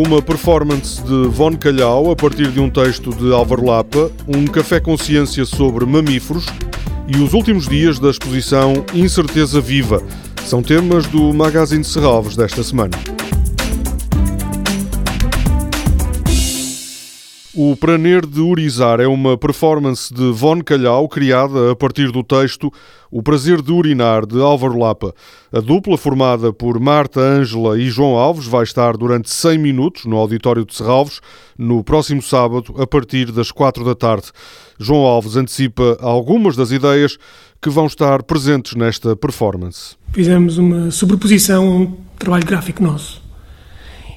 Uma performance de Von Calhau a partir de um texto de Álvaro Lapa, um café consciência sobre mamíferos e os últimos dias da exposição Incerteza Viva. São temas do Magazine de Serralves desta semana. O Praner de Urizar é uma performance de Von Calhau criada a partir do texto O Prazer de Urinar de Álvaro Lapa. A dupla, formada por Marta Ângela e João Alves, vai estar durante 100 minutos no auditório de Serralves no próximo sábado, a partir das 4 da tarde. João Alves antecipa algumas das ideias que vão estar presentes nesta performance. Fizemos uma sobreposição a um trabalho gráfico nosso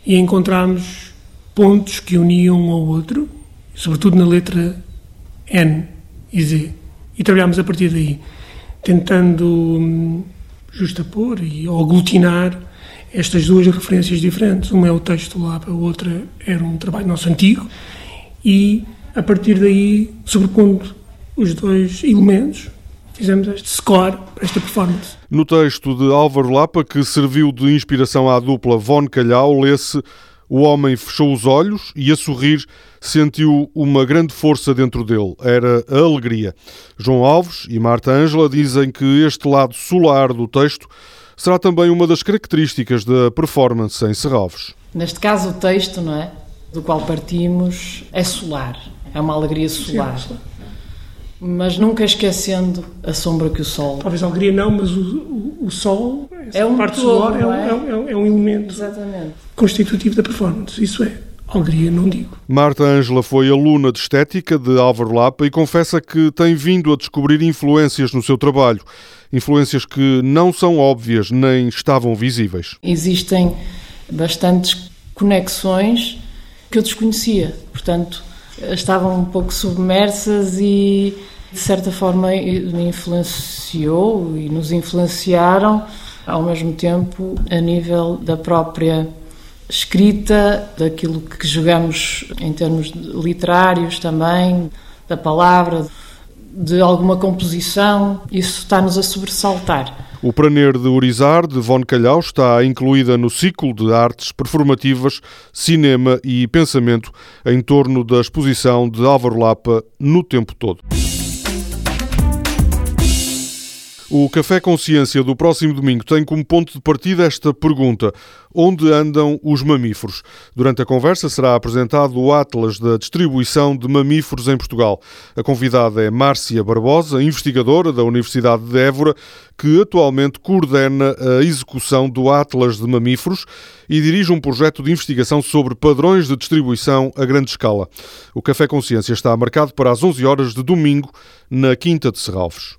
e encontramos pontos que uniam um ao outro, sobretudo na letra N e Z. E trabalhámos a partir daí, tentando hum, justapor e aglutinar estas duas referências diferentes. Uma é o texto lá, a outra era um trabalho nosso antigo, e a partir daí, sobrepondo os dois elementos, fizemos este score para esta performance. No texto de Álvaro Lapa, que serviu de inspiração à dupla Von Calhau, lê-se o homem fechou os olhos e, a sorrir, sentiu uma grande força dentro dele. Era a alegria. João Alves e Marta Ângela dizem que este lado solar do texto será também uma das características da performance em Serralves. Neste caso, o texto, não é? Do qual partimos é solar. É uma alegria solar. Sim, mas nunca esquecendo a sombra que o sol. Talvez a alegria não, mas o, o, o sol, é um parte todo, solar, é, é? É, é, um elemento Exatamente. constitutivo da performance. Isso é. Alegria, não digo. Marta Ângela foi aluna de estética de Álvaro Lapa e confessa que tem vindo a descobrir influências no seu trabalho. Influências que não são óbvias nem estavam visíveis. Existem bastantes conexões que eu desconhecia. Portanto, estavam um pouco submersas e de certa forma influenciou e nos influenciaram ao mesmo tempo a nível da própria escrita, daquilo que jogamos em termos literários também, da palavra, de alguma composição, isso está-nos a sobressaltar. O Praner de Urizar, de Von Calhau, está incluída no ciclo de artes performativas, cinema e pensamento em torno da exposição de Álvaro Lapa no tempo todo. O Café Consciência do próximo domingo tem como ponto de partida esta pergunta: onde andam os mamíferos? Durante a conversa será apresentado o Atlas da Distribuição de Mamíferos em Portugal. A convidada é Márcia Barbosa, investigadora da Universidade de Évora, que atualmente coordena a execução do Atlas de Mamíferos e dirige um projeto de investigação sobre padrões de distribuição a grande escala. O Café Consciência está marcado para as 11 horas de domingo na Quinta de Serralves.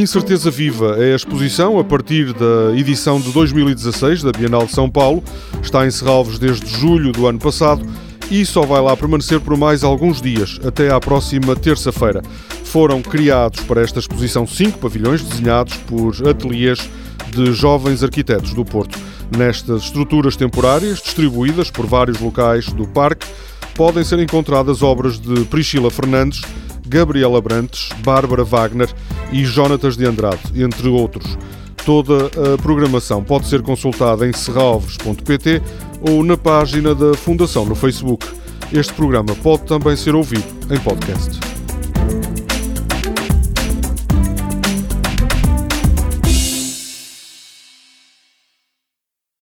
Incerteza Viva é a exposição a partir da edição de 2016 da Bienal de São Paulo. Está em Serralves desde julho do ano passado e só vai lá permanecer por mais alguns dias, até à próxima terça-feira. Foram criados para esta exposição cinco pavilhões desenhados por ateliês de jovens arquitetos do Porto. Nestas estruturas temporárias, distribuídas por vários locais do parque, podem ser encontradas obras de Priscila Fernandes, Gabriela Brantes, Bárbara Wagner e Jonatas de Andrade, entre outros. Toda a programação pode ser consultada em serralves.pt ou na página da Fundação no Facebook. Este programa pode também ser ouvido em podcast.